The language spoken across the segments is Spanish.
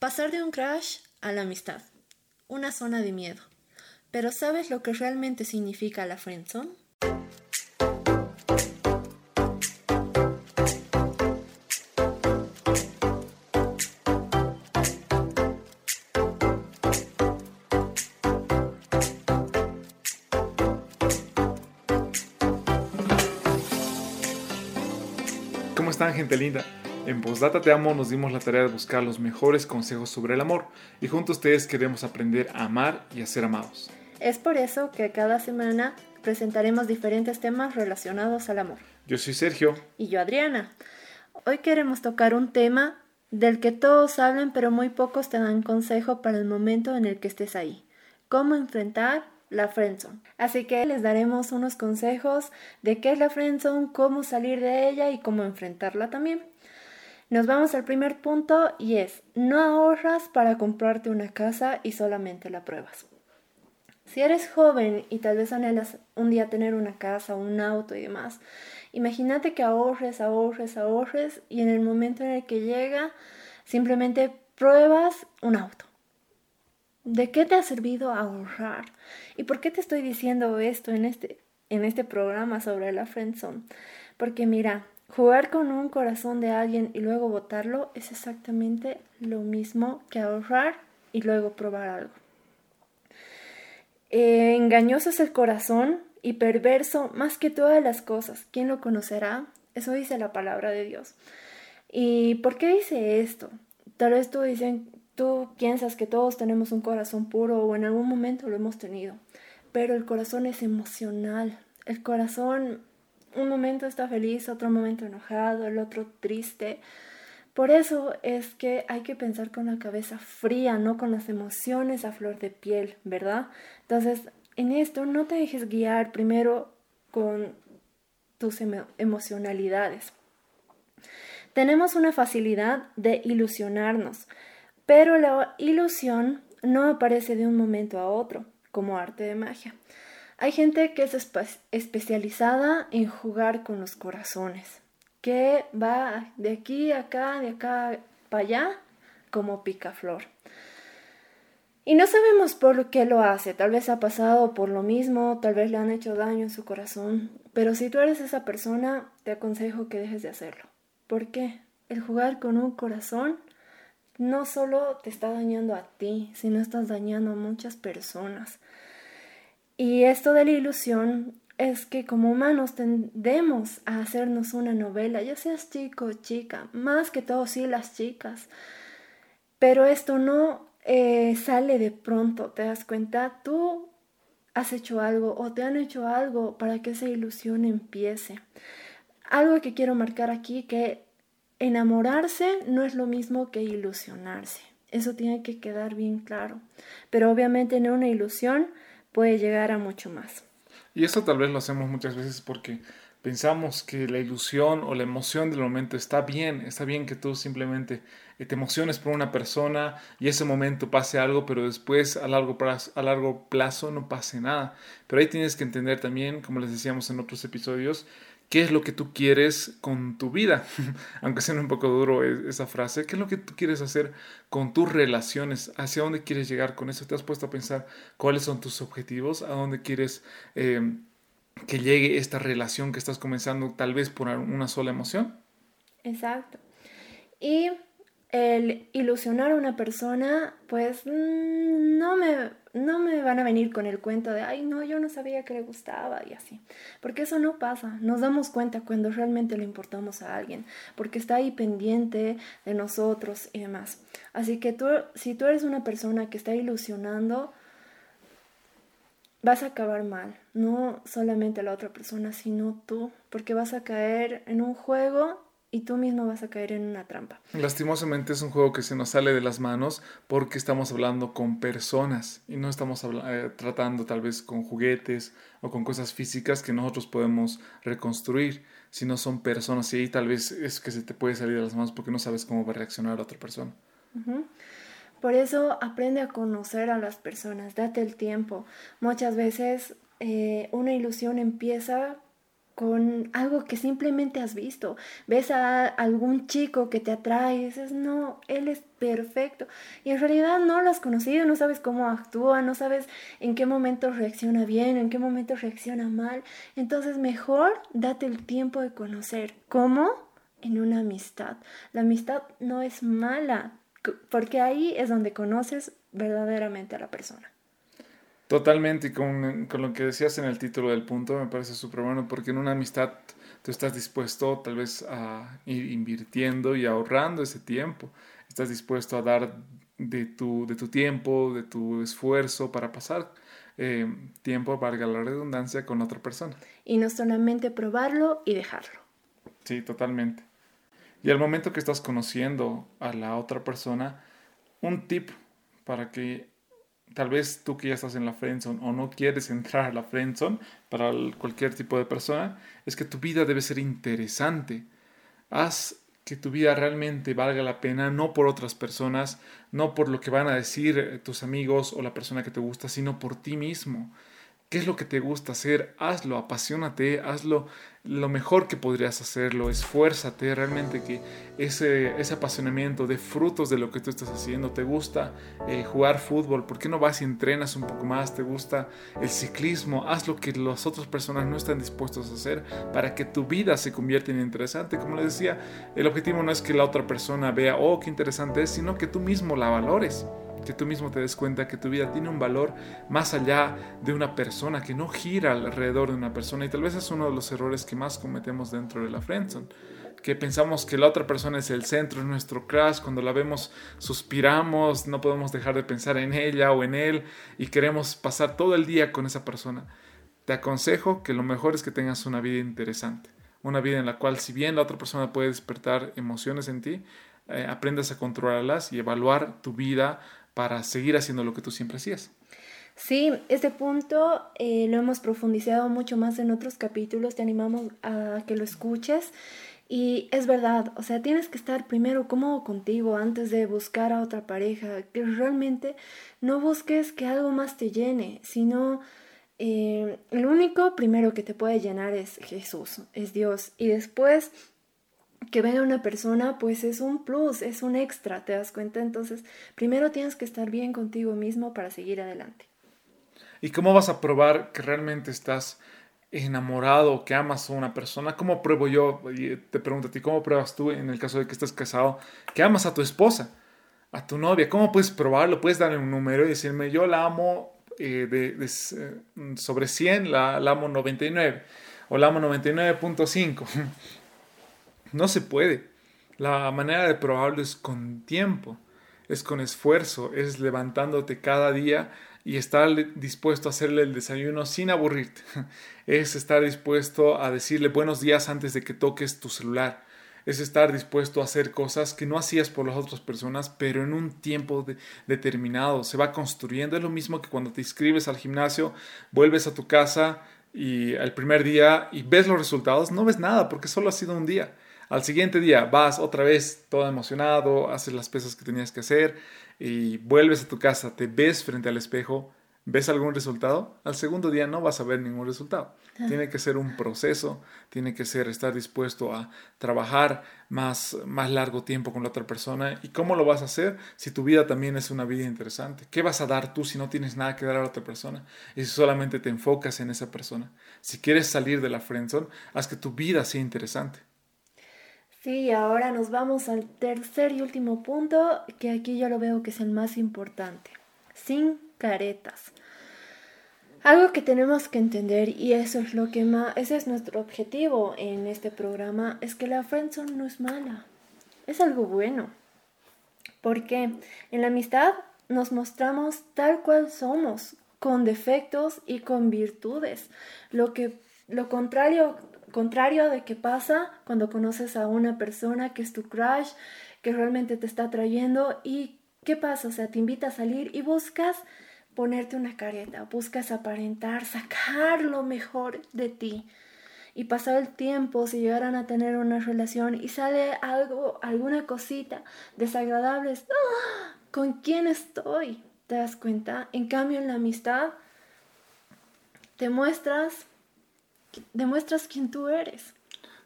Pasar de un crash a la amistad. Una zona de miedo. Pero ¿sabes lo que realmente significa la friendzone? ¿Cómo están gente linda? En Postdata Te Amo nos dimos la tarea de buscar los mejores consejos sobre el amor y junto a ustedes queremos aprender a amar y a ser amados. Es por eso que cada semana presentaremos diferentes temas relacionados al amor. Yo soy Sergio. Y yo Adriana. Hoy queremos tocar un tema del que todos hablan pero muy pocos te dan consejo para el momento en el que estés ahí. Cómo enfrentar la friendzone. Así que les daremos unos consejos de qué es la friendzone, cómo salir de ella y cómo enfrentarla también. Nos vamos al primer punto y es, no ahorras para comprarte una casa y solamente la pruebas. Si eres joven y tal vez anhelas un día tener una casa, un auto y demás, imagínate que ahorres, ahorres, ahorres y en el momento en el que llega, simplemente pruebas un auto. ¿De qué te ha servido ahorrar? ¿Y por qué te estoy diciendo esto en este, en este programa sobre la friendzone? Porque mira, Jugar con un corazón de alguien y luego botarlo es exactamente lo mismo que ahorrar y luego probar algo. Eh, engañoso es el corazón y perverso más que todas las cosas. ¿Quién lo conocerá? Eso dice la palabra de Dios. ¿Y por qué dice esto? Tal vez dicen, tú piensas que todos tenemos un corazón puro o en algún momento lo hemos tenido, pero el corazón es emocional. El corazón un momento está feliz, otro momento enojado, el otro triste. Por eso es que hay que pensar con la cabeza fría, no con las emociones a flor de piel, ¿verdad? Entonces, en esto no te dejes guiar primero con tus emocionalidades. Tenemos una facilidad de ilusionarnos, pero la ilusión no aparece de un momento a otro, como arte de magia. Hay gente que es especializada en jugar con los corazones, que va de aquí a acá, de acá para allá, como picaflor. Y no sabemos por qué lo hace, tal vez ha pasado por lo mismo, tal vez le han hecho daño en su corazón, pero si tú eres esa persona, te aconsejo que dejes de hacerlo. ¿Por qué? El jugar con un corazón no solo te está dañando a ti, sino estás dañando a muchas personas. Y esto de la ilusión es que como humanos tendemos a hacernos una novela, ya seas chico o chica, más que todo sí las chicas. Pero esto no eh, sale de pronto, te das cuenta, tú has hecho algo o te han hecho algo para que esa ilusión empiece. Algo que quiero marcar aquí, que enamorarse no es lo mismo que ilusionarse. Eso tiene que quedar bien claro. Pero obviamente en una ilusión puede llegar a mucho más. Y eso tal vez lo hacemos muchas veces porque pensamos que la ilusión o la emoción del momento está bien, está bien que tú simplemente te emociones por una persona y ese momento pase algo, pero después a largo, plazo, a largo plazo no pase nada. Pero ahí tienes que entender también, como les decíamos en otros episodios, qué es lo que tú quieres con tu vida, aunque sea un poco duro e, esa frase, qué es lo que tú quieres hacer con tus relaciones, hacia dónde quieres llegar con eso, te has puesto a pensar cuáles son tus objetivos, a dónde quieres em, que llegue esta relación que estás comenzando tal vez por una sola emoción. Exacto. Y el ilusionar a una persona, pues mm, no me, no me van a venir con el cuento de, ay, no, yo no sabía que le gustaba y así. Porque eso no pasa. Nos damos cuenta cuando realmente le importamos a alguien, porque está ahí pendiente de nosotros y demás. Así que tú, si tú eres una persona que está ilusionando, vas a acabar mal. No solamente la otra persona, sino tú, porque vas a caer en un juego y tú mismo vas a caer en una trampa. Lastimosamente es un juego que se nos sale de las manos porque estamos hablando con personas y no estamos eh, tratando tal vez con juguetes o con cosas físicas que nosotros podemos reconstruir, sino son personas y ahí tal vez es que se te puede salir de las manos porque no sabes cómo va a reaccionar la otra persona. Por eso aprende a conocer a las personas, date el tiempo. Muchas veces eh, una ilusión empieza con algo que simplemente has visto. Ves a algún chico que te atrae y dices, no, él es perfecto. y en realidad no lo has conocido, no sabes cómo actúa, no sabes en qué momento reacciona bien, en qué momento reacciona mal. Entonces mejor date el tiempo de conocer cómo en una amistad. La amistad no es mala, porque ahí es donde conoces verdaderamente a la persona. Totalmente, y con, con, lo que decías en el título del punto me parece súper bueno, porque en una amistad tú estás dispuesto tal vez a ir invirtiendo y ahorrando ese tiempo, estás dispuesto a dar de tu, de tu tiempo, de tu esfuerzo para pasar eh, tiempo, valga la redundancia, con otra persona. Y no solamente probarlo y dejarlo. Sí, totalmente. Y al momento que estás conociendo a la otra persona, un tip para que tal vez tú que ya estás en la friendzone o no quieres entrar a la friendzone para cualquier tipo de persona, es que tu vida debe ser interesante. Haz que tu vida realmente valga la pena, no por otras personas, no por lo que van a decir tus amigos o la persona que te gusta, sino por ti mismo. ¿Qué es lo que te gusta hacer? Hazlo, apasionate, hazlo lo mejor que podrías hacerlo, esfuérzate realmente que ese, ese apasionamiento de frutos de lo que tú estás haciendo, te gusta eh, jugar fútbol, ¿por qué no vas y entrenas un poco más? ¿Te gusta el ciclismo? Haz lo que las otras personas no están dispuestos a hacer para que tu vida se convierta en interesante. Como les decía, el objetivo no es que la otra persona vea, oh, qué interesante es, sino que tú mismo la valores que tú mismo te des cuenta que tu vida tiene un valor más allá de una persona, que no gira alrededor de una persona. Y tal vez es uno de los errores que más cometemos dentro de la friendzone, que pensamos que la otra persona es el centro, de nuestro crash, cuando la vemos suspiramos, no podemos dejar de pensar en ella o en él y queremos pasar todo el día con esa persona. Te aconsejo que lo mejor es que tengas una vida interesante, una vida en la cual si bien la otra persona puede despertar emociones en ti, eh, aprendas a controlarlas y evaluar tu vida para seguir haciendo lo que tú siempre hacías. Sí, este punto eh, lo hemos profundizado mucho más en otros capítulos, te animamos a que lo escuches. Y es verdad, o sea, tienes que estar primero cómodo contigo antes de buscar a otra pareja, que realmente no busques que algo más te llene, sino eh, único primero que te puede llenar es Jesús, es Dios. Y después que venga una persona, pues es un plus, es un extra, ¿te das cuenta? Entonces, primero tienes que estar bien contigo mismo para seguir adelante. ¿Y cómo vas a probar que realmente estás enamorado, que amas a una persona? ¿Cómo pruebo yo? Y te pregunto a ti, ¿cómo pruebas tú en el caso de que estés casado, que amas a tu esposa, a tu novia? ¿Cómo puedes probarlo? Puedes darle un número y decirme, yo la amo eh, de, eh, sobre 100, la, la amo 99 o la amo 99.5. No se puede. La manera de probarlo es con tiempo, es con esfuerzo, es levantándote cada día y estar dispuesto a hacerle el desayuno sin aburrirte. Es estar dispuesto a decirle buenos días antes de que toques tu celular. Es estar dispuesto a hacer cosas que no hacías por las otras personas, pero en un tiempo determinado. Se va construyendo. Es lo mismo que cuando te inscribes al gimnasio, vuelves a tu casa y el primer día y ves los resultados, no ves nada porque solo ha sido un día. Al siguiente día vas otra vez todo emocionado, haces las pesas que tenías que hacer y vuelves a tu casa, te ves frente al espejo, ves algún resultado, al segundo día no vas a ver ningún resultado. Ah. Tiene que ser un proceso, tiene que ser estar dispuesto a trabajar más, más largo tiempo con la otra persona. ¿Y cómo lo vas a hacer si tu vida también es una vida interesante? ¿Qué vas a dar tú si no tienes nada que dar a la otra persona? Y si solamente te enfocas en esa persona. Si quieres salir de la friendzone, haz que tu vida sea interesante. Sí, ahora nos vamos al tercer y último punto, que aquí yo lo veo que es el más importante. Sin caretas. Algo que tenemos que entender, y eso es lo que más, ese es nuestro objetivo en este programa, es que la friendzone no es mala, es algo bueno. Porque en la amistad nos mostramos tal cual somos, con defectos y con virtudes. Lo que lo contrario contrario de qué pasa cuando conoces a una persona que es tu crush, que realmente te está atrayendo y qué pasa, o sea, te invita a salir y buscas ponerte una careta, buscas aparentar, sacar lo mejor de ti. Y pasado el tiempo, si llegaran a tener una relación y sale algo, alguna cosita desagradable, ¡ah! ¿con quién estoy? ¿Te das cuenta? En cambio, en la amistad, te muestras demuestras quién tú eres.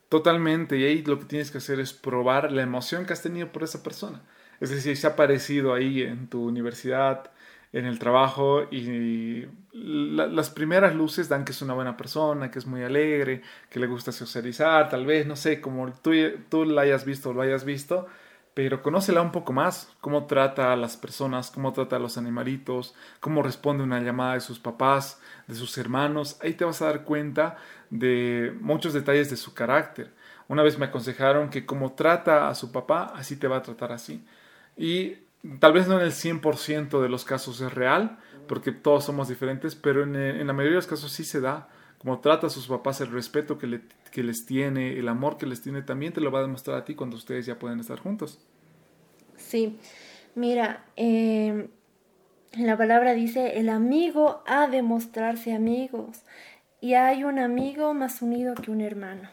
Totalmente, y ahí lo que tienes que hacer es probar la emoción que has tenido por esa persona. Es decir, se ha aparecido ahí en tu universidad, en el trabajo y las primeras luces dan que es una buena persona, que es muy alegre, que le gusta socializar, tal vez, no sé, como tú, tú la hayas visto o lo hayas visto, pero conócela un poco más, cómo trata a las personas, cómo trata a los animalitos, cómo responde una llamada de sus papás, de sus hermanos, ahí te vas a dar cuenta de muchos detalles de su carácter. Una vez me aconsejaron que como trata a su papá, así te va a tratar así. Y tal vez no en el 100% de los casos es real, porque todos somos diferentes, pero en, en, la mayoría de los casos sí se da. Como trata a sus papás, el respeto que, le, que, les tiene, el amor que les tiene, también te lo va a demostrar a ti cuando ustedes ya pueden estar juntos. Sí, mira, eh, la palabra dice, el amigo ha de mostrarse amigos, y hay un amigo más unido que un hermano.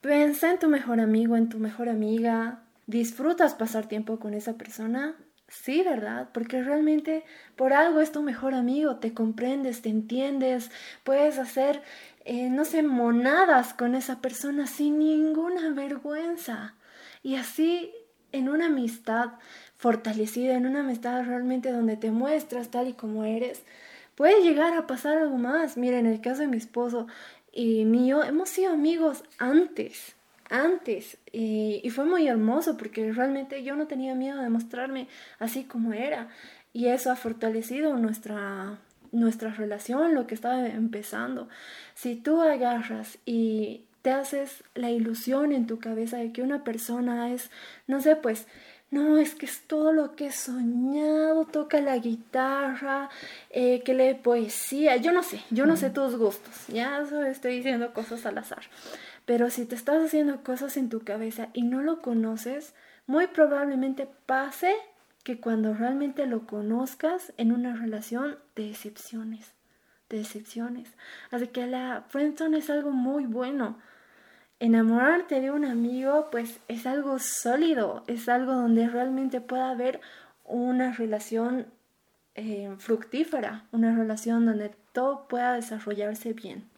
Piensa en tu mejor amigo, en tu mejor amiga. ¿Disfrutas pasar tiempo con esa persona? Sí, ¿verdad? Porque realmente por algo es tu mejor amigo, te comprendes, te entiendes, puedes hacer, eh, no sé, monadas con esa persona sin ninguna vergüenza. Y así, en una amistad fortalecida, en una amistad realmente donde te muestras tal y como eres, puede llegar a pasar algo más. Mira, en el caso de mi esposo, y mío, hemos sido amigos antes, antes, y, fue muy hermoso porque realmente yo no tenía miedo de mostrarme así como era, y eso ha fortalecido nuestra, nuestra relación, lo que estaba empezando. Si tú agarras y te haces la ilusión en tu cabeza de que una persona es, no sé, pues, no, es que es todo lo que he soñado, toca la guitarra, eh, que lee poesía, yo no sé, yo no sé tus gustos, ya estoy diciendo cosas al azar. Pero si te estás haciendo cosas en tu cabeza y no lo conoces, muy probablemente pase que cuando realmente lo conozcas en una relación te decepciones, decepciones. Así que la friendzone es algo muy bueno enamorarte de un amigo pues es algo sólido, es algo donde realmente pueda haber una relación eh, fructífera, una relación donde todo pueda desarrollarse bien.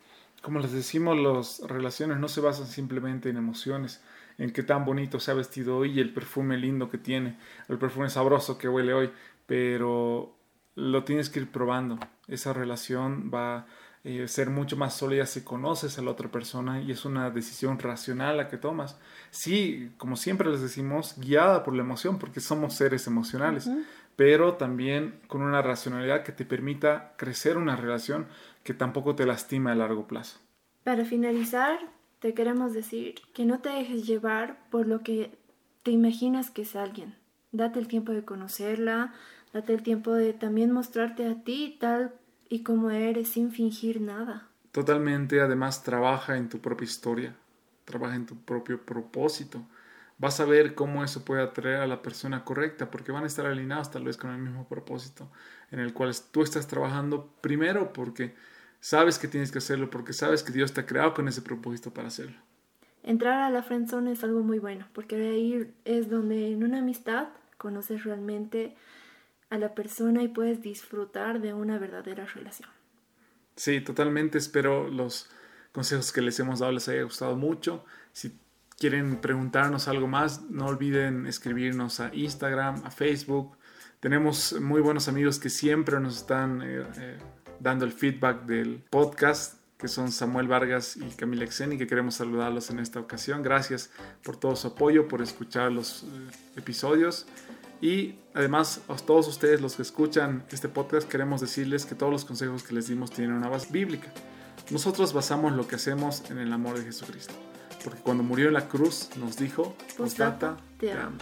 Como les decimos, las relaciones no se basan simplemente en emociones, en qué tan bonito se ha vestido hoy y el perfume lindo que tiene, el perfume sabroso que huele hoy, pero lo tienes que ir probando. Esa relación va eh, ser mucho más sólida si conoces a la otra persona y es una decisión racional la que tomas. Sí, como siempre les decimos, guiada por la emoción, porque somos seres emocionales, pero también con una racionalidad que te permita crecer una relación que tampoco te lastima a largo plazo. Para finalizar, te queremos decir que no te dejes llevar por lo que te imaginas que es alguien. Date el tiempo de conocerla, date el tiempo de también mostrarte a ti tal y como eres sin fingir nada. Totalmente, además trabaja en tu propia historia, trabaja en tu propio propósito. Vas a ver cómo eso puede atraer a la persona correcta, porque van a estar alineados tal vez con el mismo propósito en el cual tú estás trabajando primero porque sabes que tienes que hacerlo, porque sabes que Dios te ha creado con ese propósito para hacerlo. Entrar a la friendzone es algo muy bueno, porque ahí es donde en una amistad conoces realmente a la persona y puedes disfrutar de una verdadera relación. Sí, totalmente. Espero los consejos que les hemos dado les haya gustado mucho. Si quieren preguntarnos algo más, no olviden escribirnos a Instagram, a Facebook. Tenemos muy buenos amigos que siempre nos están eh, eh, dando el feedback del podcast, que son Samuel Vargas y Camila Exeni, que queremos saludarlos en esta ocasión. Gracias por todo su apoyo, por escuchar los eh, episodios. Y además, a todos ustedes los que escuchan este podcast, queremos decirles que todos los consejos que les dimos tienen una base bíblica. Nosotros basamos lo que hacemos en el amor de Jesucristo. Porque cuando murió en la cruz nos dijo, postdata, te amo.